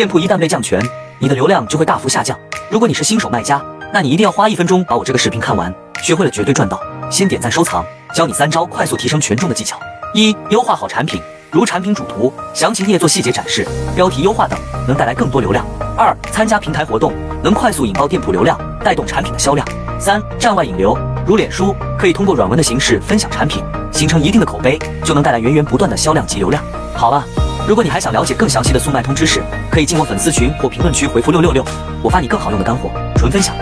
店铺一旦被降权，你的流量就会大幅下降。如果你是新手卖家，那你一定要花一分钟把我这个视频看完，学会了绝对赚到。先点赞收藏，教你三招快速提升权重的技巧。一、优化好产品，如产品主图、详情页做细节展示、标题优化等，能带来更多流量。二、参加平台活动，能快速引爆店铺流量，带动产品的销量。三、站外引流，如脸书，可以通过软文的形式分享产品，形成一定的口碑，就能带来源源不断的销量及流量。好了，如果你还想了解更详细的速卖通知识，可以进我粉丝群或评论区回复六六六，我发你更好用的干货，纯分享。